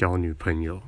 交女朋友。